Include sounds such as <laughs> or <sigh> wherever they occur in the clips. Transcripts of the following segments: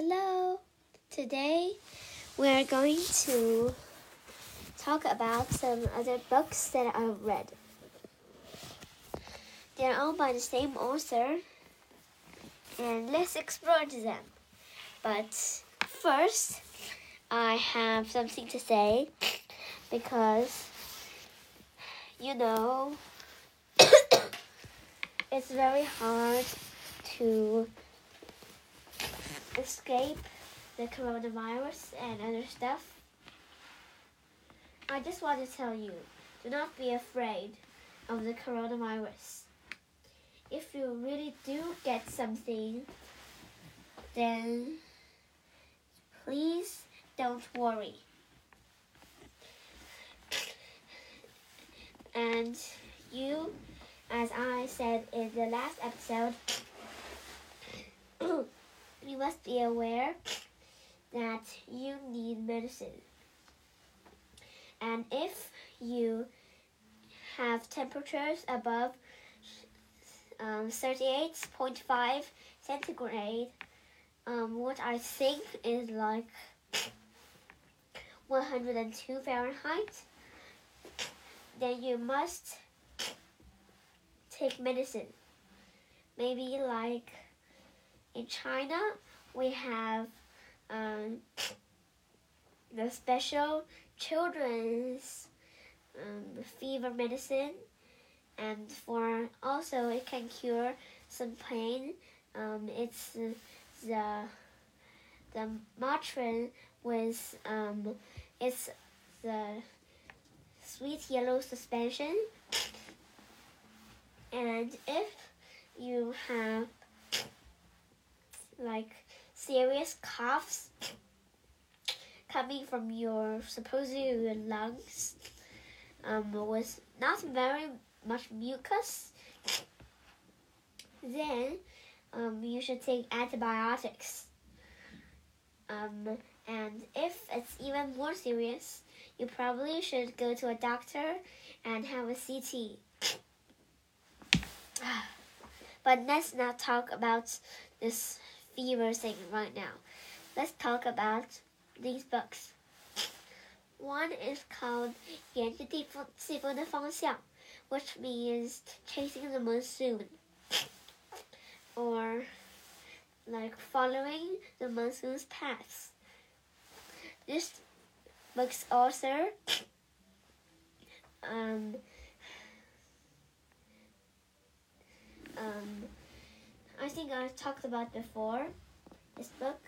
Hello. Today we're going to talk about some other books that I've read. They're all by the same author, and let's explore them. But first, I have something to say because you know <coughs> it's very hard to escape the coronavirus and other stuff. I just want to tell you do not be afraid of the coronavirus. If you really do get something, then please don't worry. And you, as I said in the last episode, <clears throat> you must be aware that you need medicine. And if you have temperatures above um, 38.5 centigrade, um, what I think is like 102 Fahrenheit, then you must take medicine. Maybe like in China, we have um, the special children's um, fever medicine, and for also it can cure some pain. Um, it's the the Motrin with um, it's the sweet yellow suspension, and if you have like serious coughs coming from your supposedly your lungs um, with not very much mucus, then um, you should take antibiotics. Um, and if it's even more serious, you probably should go to a doctor and have a CT. <sighs> But let's not talk about this fever thing right now. Let's talk about these books. One is called 沿着地风季风的方向, which means chasing the monsoon, or like following the monsoon's paths. This book's author um, um, I think I've talked about before this book,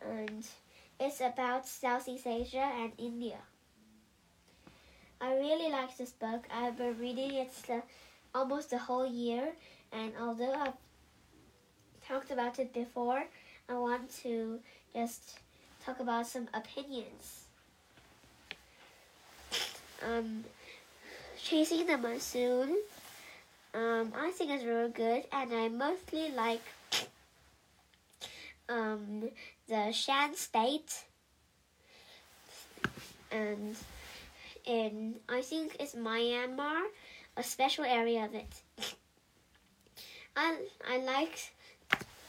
and it's about Southeast Asia and India. I really like this book. I've been reading it almost the whole year, and although I've talked about it before, I want to just talk about some opinions. Um, Chasing the Monsoon um, I think it's really good, and I mostly like um, the Shan State, and in I think it's Myanmar, a special area of it. <laughs> I I like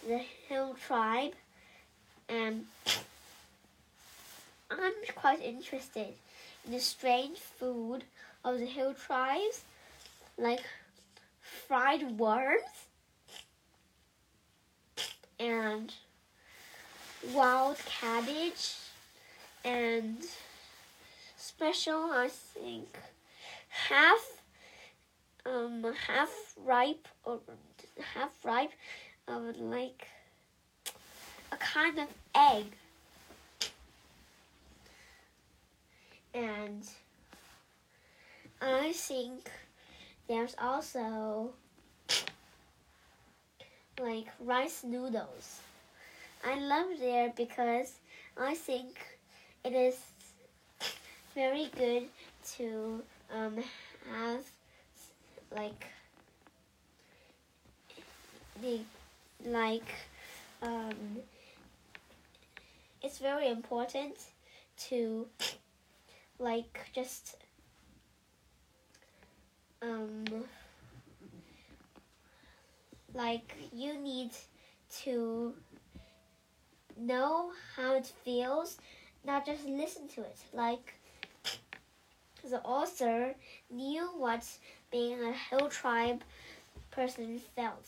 the Hill tribe, and <coughs> I'm quite interested in the strange food of the Hill tribes, like fried worms. And wild cabbage. And special I think half um half ripe or half ripe of like a kind of egg. And I think there's also like rice noodles. I love there because I think it is very good to um, have like the like um, it's very important to like just um, like you need to know how it feels, not just listen to it. Like the author knew what being a hill tribe person felt.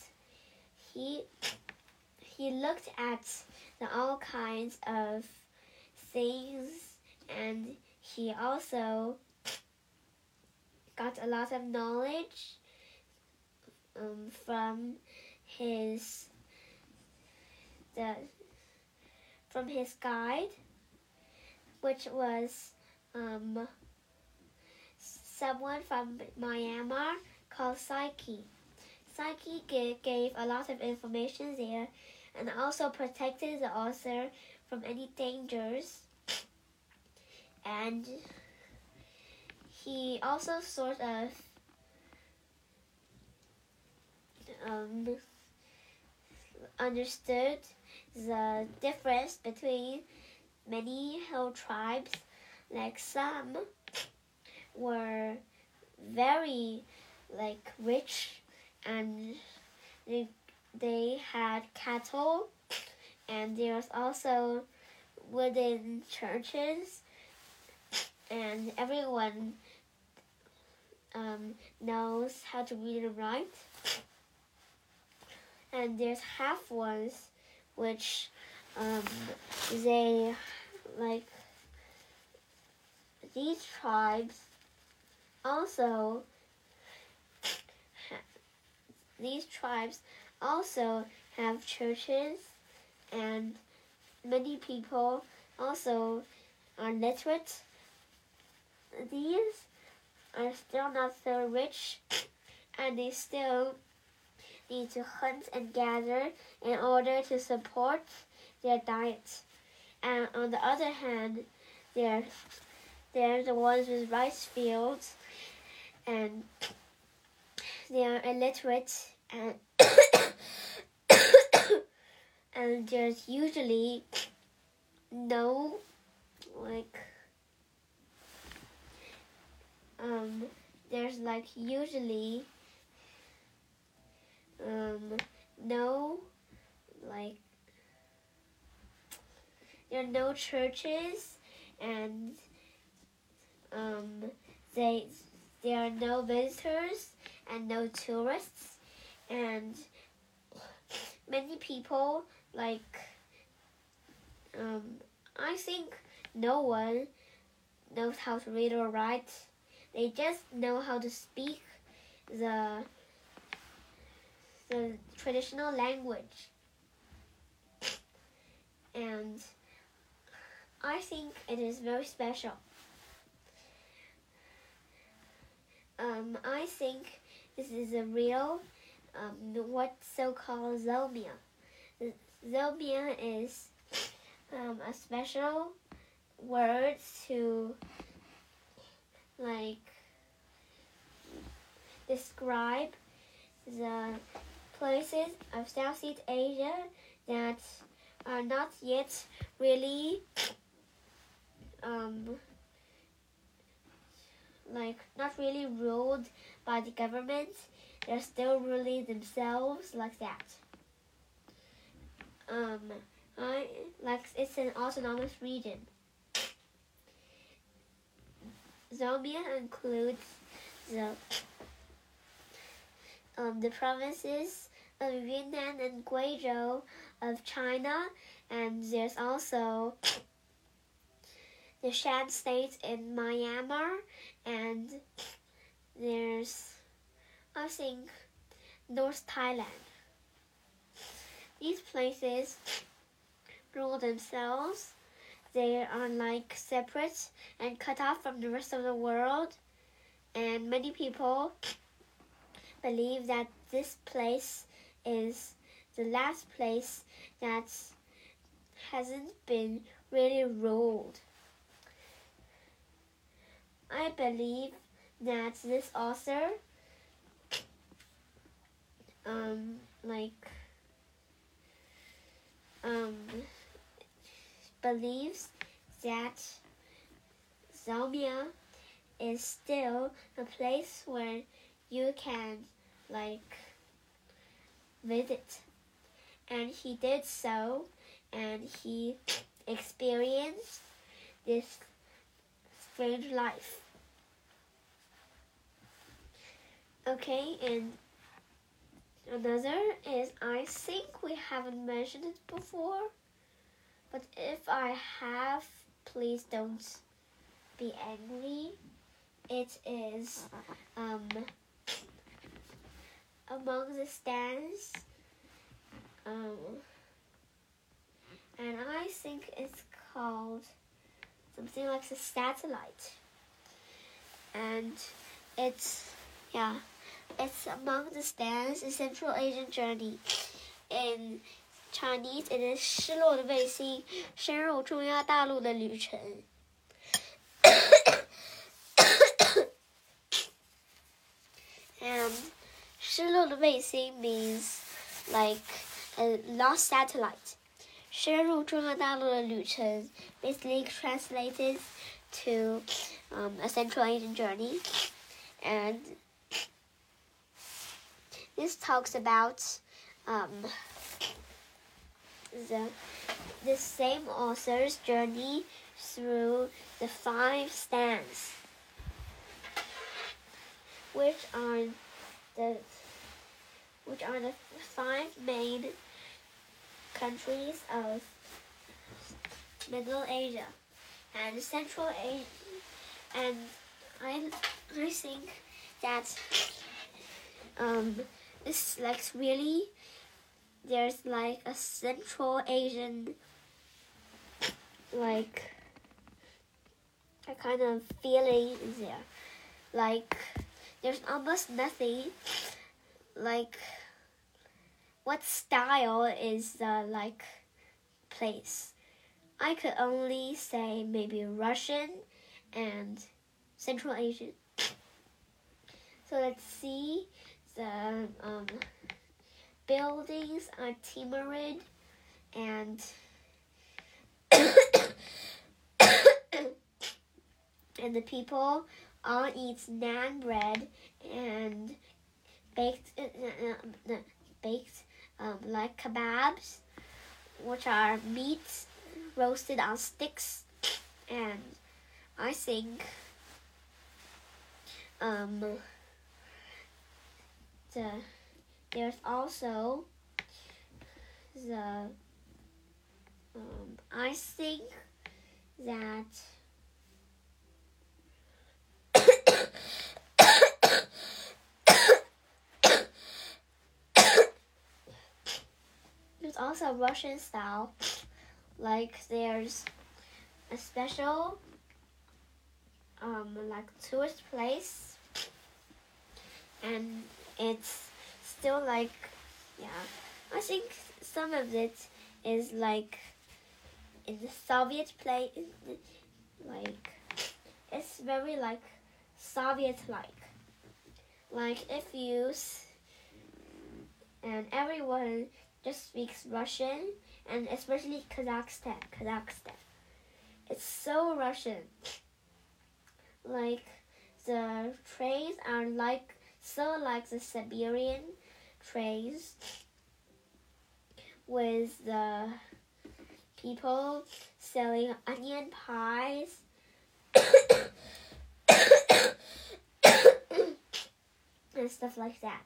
He he looked at the all kinds of things and he also got a lot of knowledge um, from his the from his guide, which was um, someone from Myanmar called Psyche. Psyche gave gave a lot of information there and also protected the author from any dangers. And he also sort of um, understood the difference between many hill tribes, like some were very like rich and they, they had cattle and there was also wooden churches and everyone um, knows how to read and write and there's half ones which um, they like these tribes also these tribes also have churches and many people also are literate these are still not so rich and they still need to hunt and gather in order to support their diet. And on the other hand, they're, they're the ones with rice fields and they are illiterate and <coughs> and there's usually no like um there's like usually um, no, like, there are no churches, and um, they there are no visitors and no tourists, and many people like. Um, I think no one knows how to read or write. They just know how to speak the the traditional language. And I think it is very special. Um, I think this is a real, um, what so-called Zomia. Zomia is um, a special word to like describe the places of Southeast Asia that are not yet really um, like not really ruled by the government. They're still ruling themselves like that. Um, I like it's an autonomous region. Zomia includes the um, the provinces of Yunnan and Guizhou of China, and there's also the Shan State in Myanmar, and there's, I think, North Thailand. These places rule themselves. They are like separate and cut off from the rest of the world, and many people believe that this place is the last place that hasn't been really ruled. I believe that this author um like um believes that Zomia is still a place where you can like visit. And he did so, and he experienced this strange life. Okay, and another is I think we haven't mentioned it before, but if I have, please don't be angry. It is um, among the Stans. Um, and I think it's called something like the satellite. And it's, yeah, it's among the Stans a Central Asian journey. In Chinese, it is 失落的卫星深入中央大陆的旅程。and <coughs> <coughs> 失落的卫星 means like a lost satellite. 深入中国大陆的旅程 basically translated to um, a Central Asian journey, and this talks about um, the the same author's journey through the five Stans, which are the which are the five main countries of Middle Asia and Central Asia. And I, I think that um, it's like really there's like a Central Asian like a kind of feeling there. Like there's almost nothing like what style is the like place? I could only say maybe Russian and Central Asian. <coughs> So let's see the um, buildings are Timurid and <coughs> and the people all eat naan bread baked uh, uh, uh, baked um, like kebabs, which are meats roasted on sticks, and I think um, the there's also the um, I think that there's also Russian style. <laughs> Like there's a special um like tourist place and it's still like yeah. I think some of it is like in the Soviet place like it's very like Soviet like. Like if you and everyone just speaks Russian and especially Kazakhstan. Kazakhstan. It's so Russian. Like the trains are like so like the Siberian trains with the people selling onion pies <coughs> <coughs> <coughs> and stuff like that.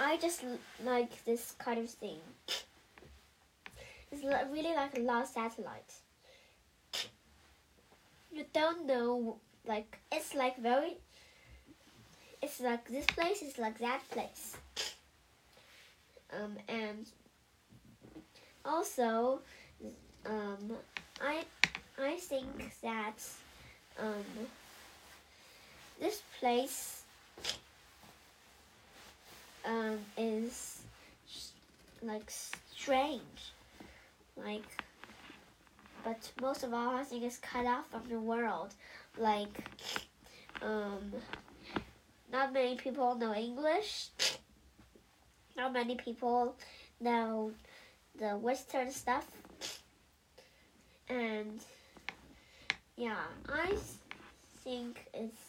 I just like this kind of thing. It's really like a lost satellite. You don't know, like it's like very. It's like this place is like that place. Um, and also, um, I I think that um, this place um, is like strange, like. But most of all, I think it's cut off from the world. Like, um, not many people know English. Not many people know the Western stuff. And yeah, I think it's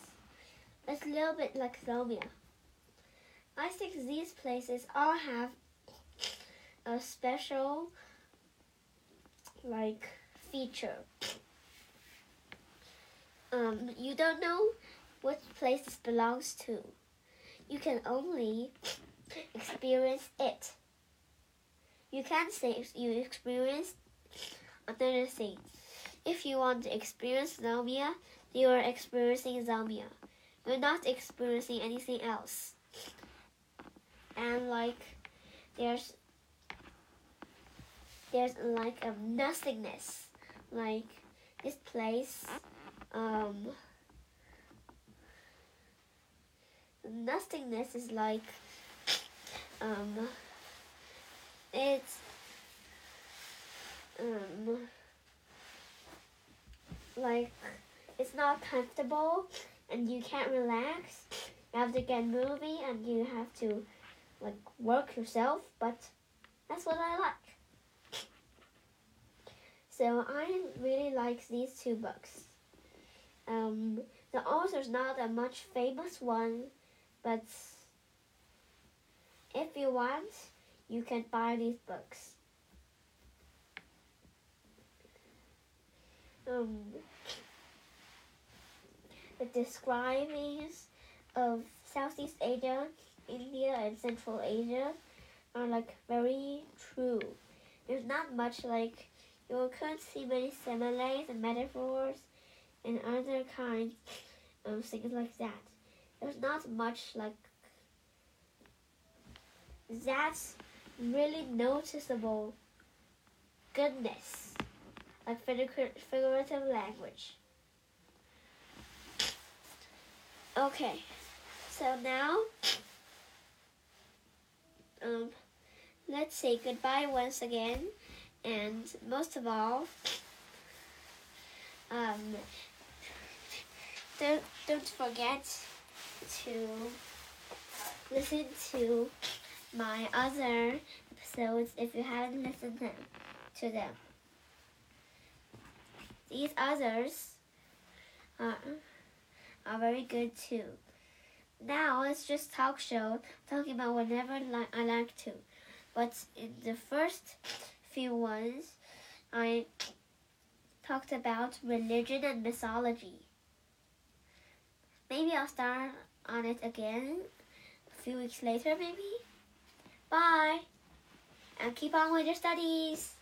it's a little bit like Zomia. I think these places all have a special like feature. Um, you don't know what place this belongs to. You can only experience it. You can't say you experience another thing. If you want to experience Zomia, you are experiencing Zomia. You're not experiencing anything else. And like there's there's like a nothingness. Like this place um nothingness is like um it's um like it's not comfortable and you can't relax. You have to get moving and you have to like work yourself, but that's what I like. So I really like these two books. Um, the author's not a much famous one, but if you want, you can buy these books. Um, the describings of Southeast Asia, India, and Central Asia are like very true. There's not much like you could see many similes and metaphors and other kinds of things like that. There's not much like that's really noticeable goodness, like figurative language. Okay, so now, um, let's say goodbye once again, and most of all, um, don't don't forget to listen to my other episodes if you haven't listened to them. These others are, are very good too. Now it's just talk show talking about whatever I like to. But in the first few ones, I talked about religion and mythology. Maybe I'll start on it again a few weeks later, maybe. Bye. And keep on with your studies.